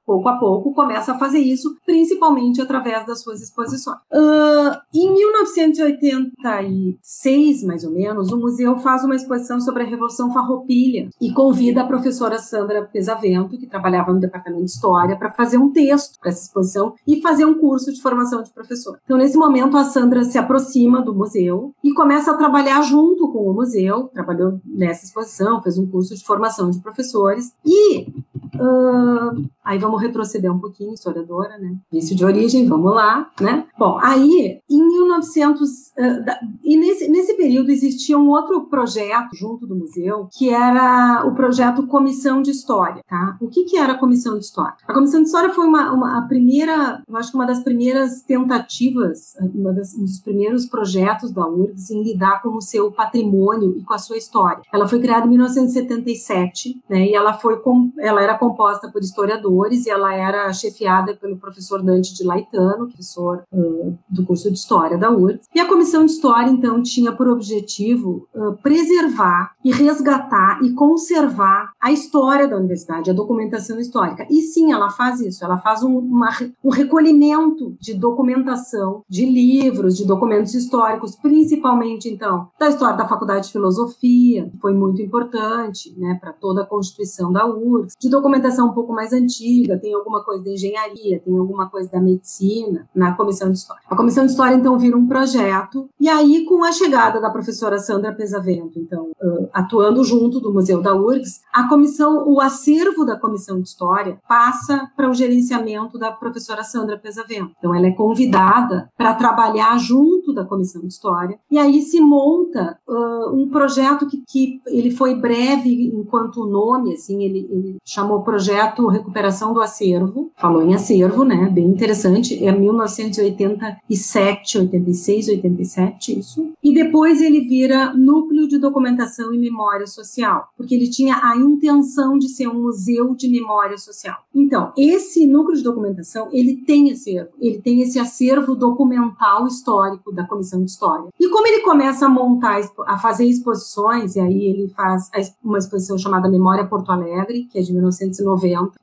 pouco a pouco, começa a fazer isso, principalmente através das suas exposições. Uh, em 1980, 1986, mais ou menos, o museu faz uma exposição sobre a Revolução Farroupilha e convida a professora Sandra Pesavento, que trabalhava no departamento de História, para fazer um texto para essa exposição e fazer um curso de formação de professor. Então, nesse momento, a Sandra se aproxima do museu e começa a trabalhar junto com o museu, trabalhou nessa exposição, fez um curso de formação de professores e Uh, aí vamos retroceder um pouquinho, historiadora, né? Vício de origem, vamos lá, né? Bom, aí em 1900 uh, da, e nesse, nesse período existia um outro projeto junto do museu que era o projeto Comissão de História, tá? O que que era a Comissão de História? A Comissão de História foi uma, uma a primeira, eu acho que uma das primeiras tentativas, uma das, um dos primeiros projetos da URGS em lidar com o seu patrimônio e com a sua história. Ela foi criada em 1977, né? E ela foi ela era composta por historiadores e ela era chefiada pelo professor Dante de Laetano, professor uh, do curso de História da URGS. E a Comissão de História, então, tinha por objetivo uh, preservar e resgatar e conservar a história da universidade, a documentação histórica. E sim, ela faz isso, ela faz um, uma, um recolhimento de documentação, de livros, de documentos históricos, principalmente, então, da história da Faculdade de Filosofia, que foi muito importante né, para toda a constituição da URGS, de documentação um pouco mais antiga, tem alguma coisa da engenharia, tem alguma coisa da medicina, na Comissão de História. A Comissão de História, então, vira um projeto, e aí, com a chegada da professora Sandra Pesavento, então, atuando junto do Museu da URGS, a comissão, o acervo da Comissão de História passa para o gerenciamento da professora Sandra Pesavento. Então, ela é convidada para trabalhar junto da Comissão de História, e aí se monta uh, um projeto que, que ele foi breve enquanto nome, assim, ele, ele chamou Projeto Recuperação do Acervo, falou em acervo, né, bem interessante, é 1987, 86, 87, isso, e depois ele vira Núcleo de Documentação e Memória Social, porque ele tinha a intenção de ser um museu de memória social. Então, esse núcleo de documentação, ele tem acervo, ele tem esse acervo documental histórico da Comissão de História. E como ele começa a montar, a fazer exposições, e aí ele faz uma exposição chamada Memória Porto Alegre, que é de 1990,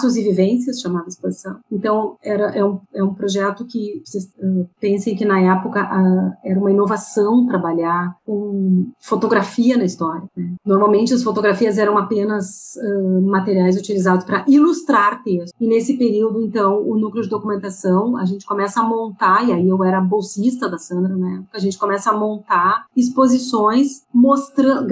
Espaços e Vivências, chamada exposição. Então, era, é, um, é um projeto que, vocês uh, pensem que na época uh, era uma inovação trabalhar com fotografia na história. Né? Normalmente as fotografias eram apenas uh, materiais utilizados para ilustrar texto. E nesse período, então, o núcleo de documentação, a gente começa a montar, e aí eu era bolsista da Sandra, né? A gente começa a montar exposições mostra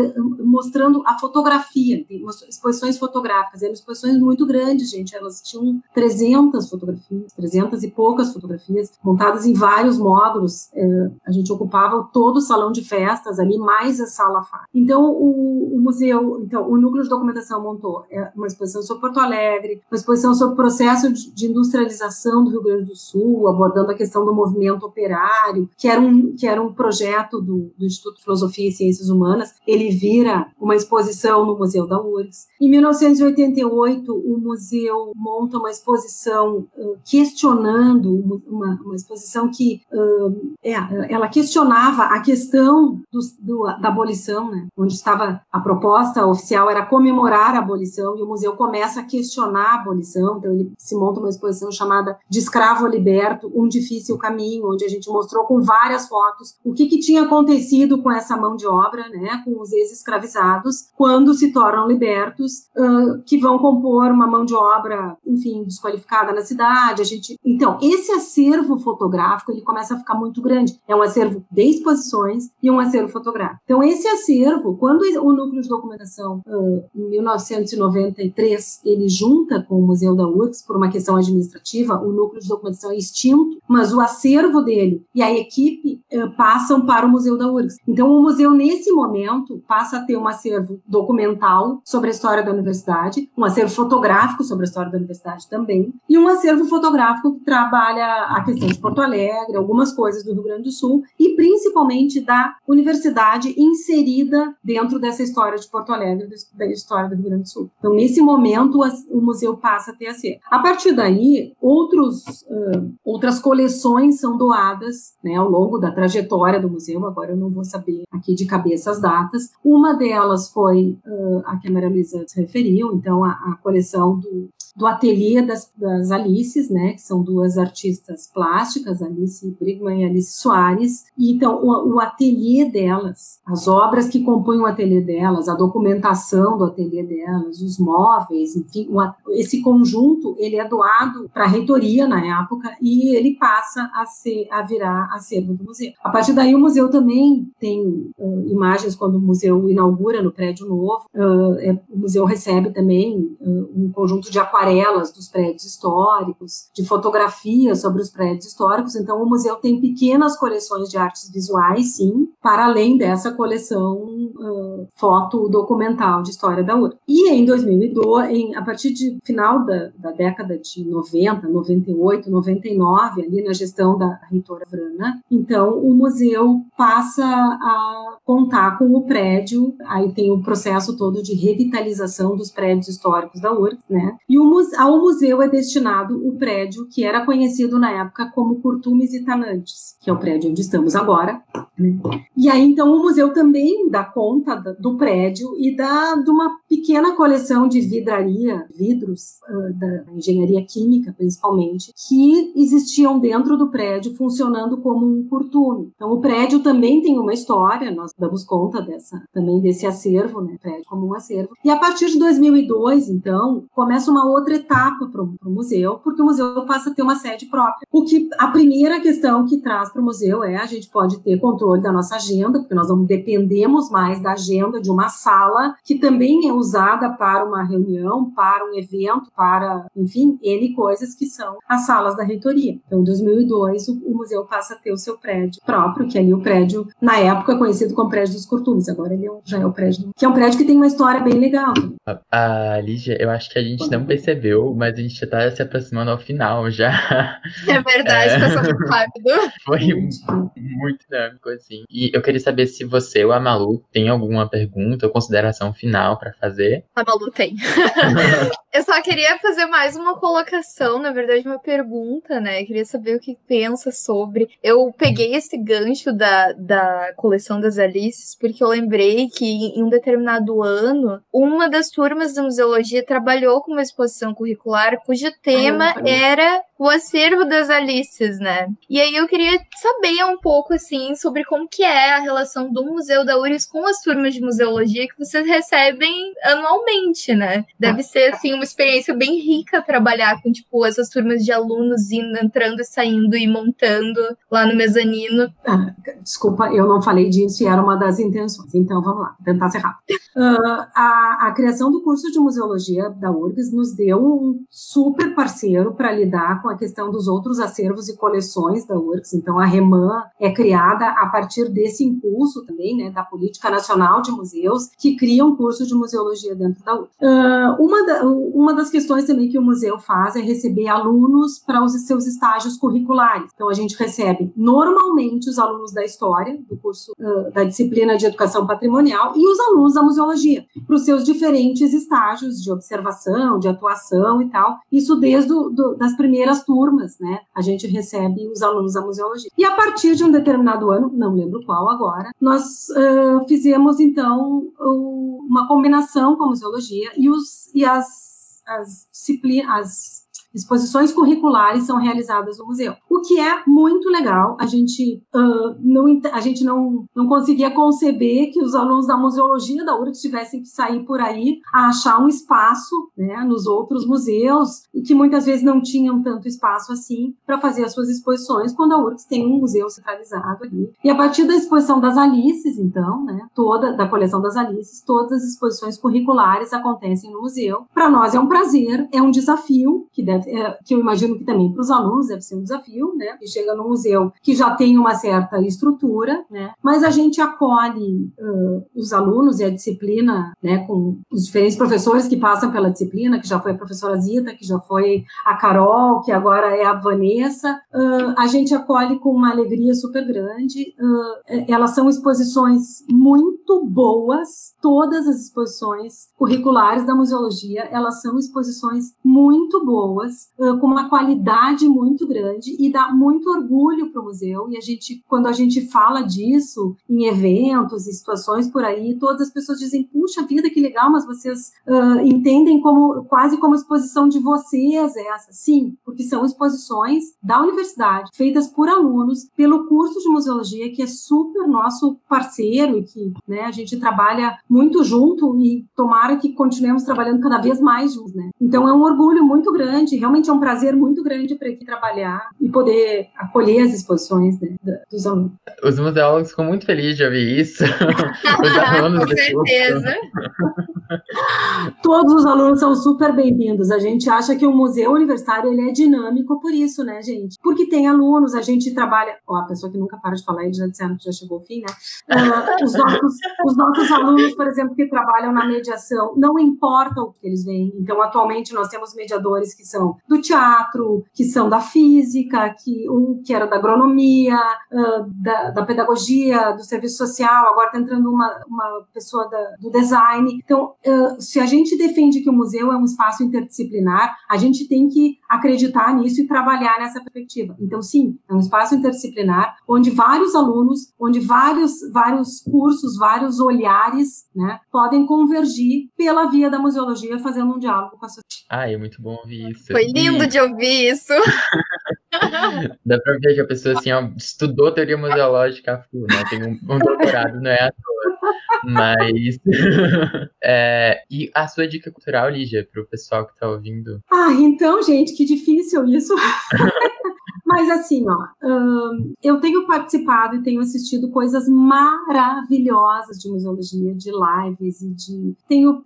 mostrando a fotografia, exposições fotográficas. Eram exposições muito grandes, gente. Elas tinham 300 fotografias, 300 e poucas fotografias, montadas em vários módulos. É, a gente ocupava todo o salão de festas ali, mais a sala FA. Então, o, o, museu, então, o núcleo de documentação montou é, uma exposição sobre Porto Alegre, uma exposição sobre o processo de, de industrialização do Rio Grande do Sul, abordando a questão do movimento operário, que era um, que era um projeto do, do Instituto de Filosofia e Ciências Humanas. Ele vira uma exposição no Museu da URGS. Em 1988, o museu monta uma exposição uh, questionando, uma, uma, exposição que uh, é, ela questionava a questão do, do, da abolição, né? onde estava a proposta oficial era comemorar a abolição e o museu começa a questionar a abolição, então ele se monta uma exposição chamada De Escravo Liberto, Um Difícil Caminho, onde a gente mostrou com várias fotos o que, que tinha acontecido com essa mão de obra, né, com os ex-escravizados, quando se tornam libertos, uh, que vão compor uma mão de obra, enfim, desqualificada na cidade. A gente, então, esse acervo fotográfico ele começa a ficar muito grande. É um acervo de exposições e um acervo fotográfico. Então, esse acervo, quando o núcleo de documentação, uh, em 1993, ele junta com o Museu da URGS por uma questão administrativa, o núcleo de documentação é extinto, mas o acervo dele e a equipe uh, passam para o Museu da URGS. Então, o museu, nesse momento, passa a ter um acervo documental sobre a história da universidade, um acervo fotográfico sobre a história da universidade também, e um acervo fotográfico que trabalha a questão de Porto Alegre, algumas coisas do Rio Grande do Sul, e principalmente da universidade inserida dentro dessa história de Porto Alegre, da história do Rio Grande do Sul. Então, nesse momento, o museu passa a ter a ser. A partir daí, outros, uh, outras coleções são doadas né, ao longo da trajetória do museu, agora eu não vou saber aqui de cabeça as datas. Uma delas foi uh, a que a Maria Luísa se referiu, então a, a coleção do do ateliê das, das Alices, né, que são duas artistas plásticas, Alice Brigman e Alice Soares. E então o, o ateliê delas, as obras que compõem o ateliê delas, a documentação do ateliê delas, os móveis, enfim, esse conjunto ele é doado para a reitoria na época e ele passa a ser a virar acervo do museu. A partir daí o museu também tem uh, imagens quando o museu inaugura no prédio novo, uh, é, o museu recebe também uh, um conjunto de aquarelas aquarelas dos prédios históricos, de fotografias sobre os prédios históricos. Então, o museu tem pequenas coleções de artes visuais, sim, para além dessa coleção uh, foto-documental de história da URA. E em 2002, em, a partir de final da, da, década de 90, 98, 99, ali na gestão da reitora Vrana, então o museu passa a contar com o prédio, aí tem o processo todo de revitalização dos prédios históricos da URGS, né? E o, ao museu é destinado o prédio que era conhecido na época como Curtumes e Tanantes, que é o prédio onde estamos agora. Né? E aí, então, o museu também dá conta do prédio e dá de uma pequena coleção de vidraria, vidros, uh, da engenharia química, principalmente, que existiam dentro do prédio, funcionando como um curtume. Então, o prédio também tem uma história, nós damos conta dessa, também desse acervo, né? Prédio como um acervo. E a partir de 2002, então, começa uma outra etapa para o museu, porque o museu passa a ter uma sede própria. O que a primeira questão que traz para o museu é a gente pode ter controle da nossa agenda, porque nós não dependemos mais da agenda de uma sala que também é usada para uma reunião, para um evento, para, enfim, N coisas que são as salas da reitoria. Então, em 2002, o, o museu passa a ter o seu prédio próprio, que é ali o prédio, na época, conhecido como Prédio dos Curtumes. Agora ele é já é o prédio, que é um prédio que tem uma história bem legal. A, a Lígia, eu acho que a gente não percebeu, mas a gente já está se aproximando ao final já. É verdade, é... passou muito rápido. Foi muito dinâmico, assim. E eu queria saber se você ou a Malu tem alguma pergunta ou consideração final para fazer. A Malu tem. eu só queria fazer mais uma colocação, na verdade, uma pergunta, né? Eu queria saber o que pensa sobre. Eu peguei esse gancho da, da coleção das Alices, porque eu lembrei que em um determinado ano, uma das turmas da museologia trabalhou com uma exposição curricular cujo tema ah, era o acervo das Alices, né? E aí eu queria saber um pouco, assim, sobre como que é a relação do Museu da URGS com as turmas de museologia que vocês recebem anualmente, né? Deve ser, assim, uma experiência bem rica trabalhar com, tipo, essas turmas de alunos indo, entrando e saindo e montando lá no mezanino. Ah, desculpa, eu não falei disso e era uma das intenções. Então, vamos lá, tentar ser rápido. Uh, a, a criação do curso de museologia da URGS nos deu um super parceiro para lidar com a questão dos outros acervos e coleções da URGS. Então, a REMAN é criada a partir desse impulso também, né, da Política Nacional de Museus, que cria um curso de museologia dentro da URGS. Uh, uma, da, uma das questões também que o museu faz é receber alunos para os seus estágios curriculares. Então, a gente recebe normalmente os alunos da história, do curso uh, da disciplina de educação patrimonial, e os alunos da museologia, para os seus diferentes estágios de observação, de atuação e tal. Isso desde do, do, das primeiras turmas, né? A gente recebe os alunos da museologia. E a partir de um determinado ano, não lembro qual agora, nós uh, fizemos então uma combinação com a museologia e, os, e as, as disciplinas, as Exposições curriculares são realizadas no museu, o que é muito legal. A gente, uh, não, a gente não, não conseguia conceber que os alunos da museologia da URGS tivessem que sair por aí a achar um espaço né, nos outros museus, e que muitas vezes não tinham tanto espaço assim para fazer as suas exposições, quando a URGS tem um museu centralizado ali. E a partir da exposição das Alices, então, né, toda da coleção das Alices, todas as exposições curriculares acontecem no museu. Para nós é um prazer, é um desafio que deve é, que eu imagino que também para os alunos deve ser um desafio, né? Que chega no museu que já tem uma certa estrutura, né? Mas a gente acolhe uh, os alunos e a disciplina, né? Com os diferentes professores que passam pela disciplina, que já foi a professora Zita, que já foi a Carol, que agora é a Vanessa. Uh, a gente acolhe com uma alegria super grande. Uh, elas são exposições muito boas, todas as exposições curriculares da museologia, elas são exposições muito boas uh, com uma qualidade muito grande e dá muito orgulho para o museu. E a gente, quando a gente fala disso em eventos e situações por aí, todas as pessoas dizem: puxa vida, que legal, mas vocês uh, entendem como quase como exposição de vocês essa. Sim, porque são exposições da universidade, feitas por alunos, pelo curso de museologia, que é super nosso parceiro e que né, a gente trabalha muito junto e tomara que continuemos trabalhando cada vez mais juntos. Né? Então é um orgulho muito grande realmente é um prazer muito grande para aqui trabalhar e poder acolher as exposições né, dos alunos. Os museólogos ficam muito felizes de ouvir isso. Os alunos Com certeza. Todos os alunos são super bem-vindos. A gente acha que o museu universitário ele é dinâmico por isso, né, gente? Porque tem alunos, a gente trabalha. Ó, a pessoa que nunca para de falar, eles já disseram que já chegou o fim, né? Uh, os, nossos, os nossos alunos, por exemplo, que trabalham na mediação, não importa o que eles veem. Então, atualmente, nós temos mediadores que são do teatro, que são da física, que um que era da agronomia, uh, da, da, pedagogia, do serviço social, agora está entrando uma, uma pessoa da, do design. Então, uh, se a gente defende que o museu é um espaço interdisciplinar, a gente tem que acreditar nisso e trabalhar nessa perspectiva. Então, sim, é um espaço interdisciplinar onde vários alunos, onde vários, vários cursos, vários olhares, né, podem convergir pela via da museologia, fazendo um diálogo com a sociedade. Ah, é muito bom ouvir isso. Foi lindo e... de ouvir isso. Dá pra ver que a pessoa assim, ó, estudou teoria museológica né? Tem um, um doutorado, não é à toa. Mas. é, e a sua dica cultural, Lígia, para o pessoal que está ouvindo? Ah, então, gente, que difícil isso. Mas assim, ó, eu tenho participado e tenho assistido coisas maravilhosas de museologia, de lives e de. Tenho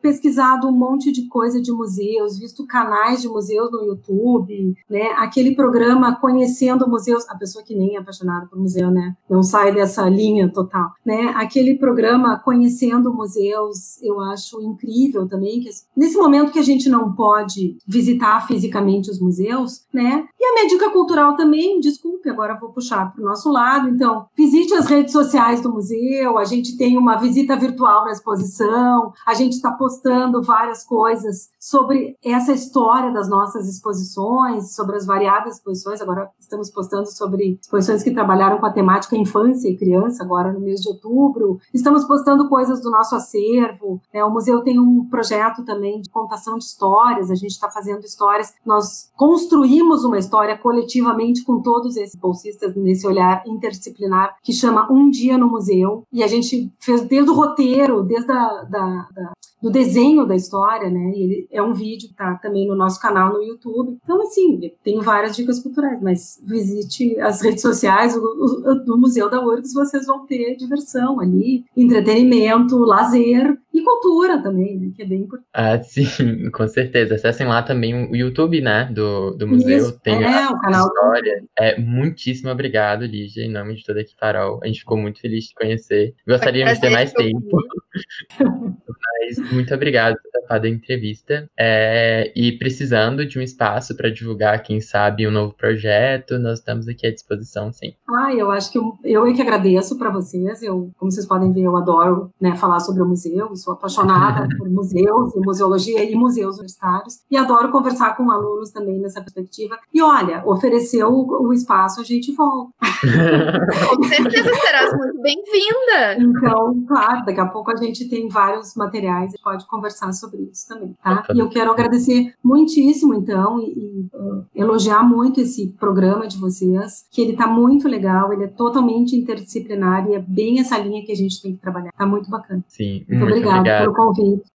pesquisado um monte de coisa de museus, visto canais de museus no YouTube, né? Aquele programa Conhecendo Museus, a pessoa que nem é apaixonada por museu, né? Não sai dessa linha total, né? Aquele programa Conhecendo Museus, eu acho incrível também, que nesse momento que a gente não pode visitar fisicamente os museus, né? E a médica cultural também, desculpe, agora vou puxar para o nosso lado. Então, visite as redes sociais do museu, a gente tem uma visita virtual na exposição, a gente está postando várias coisas sobre essa história das nossas exposições, sobre as variadas exposições. Agora estamos postando sobre exposições que trabalharam com a temática infância e criança, agora no mês de outubro. Estamos postando coisas do nosso acervo. Né? O museu tem um projeto também de contação de histórias, a gente está fazendo histórias. Nós construímos uma história coletiva coletivamente com todos esses bolsistas nesse olhar interdisciplinar que chama Um Dia no Museu. E a gente fez desde o roteiro, desde a, da, da do desenho da história, né? E ele é um vídeo que tá também no nosso canal no YouTube. Então, assim, tenho várias dicas culturais, mas visite as redes sociais do Museu da URGS, vocês vão ter diversão ali, entretenimento, lazer e cultura também, né? Que é bem importante. Ah, sim, com certeza. Acessem lá também o YouTube, né? Do, do museu. Isso, Tem é, o canal história. É, muitíssimo obrigado, Lígia, em nome de toda a equipe Farol. A gente ficou muito feliz de conhecer. Gostaríamos de ter mais tempo. Mas muito obrigado participado da entrevista. É, e precisando de um espaço para divulgar, quem sabe, um novo projeto, nós estamos aqui à disposição, sim. Ah, eu acho que eu, eu é que agradeço para vocês. Eu, como vocês podem ver, eu adoro né, falar sobre o museu, sou apaixonada por museus e museologia e museus universitários, e adoro conversar com alunos também nessa perspectiva. E olha, ofereceu o, o espaço, a gente volta. com certeza serás muito bem-vinda. Então, claro, daqui a pouco a gente tem vários materiais e pode conversar sobre isso também, tá? E eu quero agradecer muitíssimo, então, e, e uh, elogiar muito esse programa de vocês, que ele tá muito legal, ele é totalmente interdisciplinar e é bem essa linha que a gente tem que trabalhar. Tá muito bacana. Sim, muito, muito obrigada obrigado. pelo convite.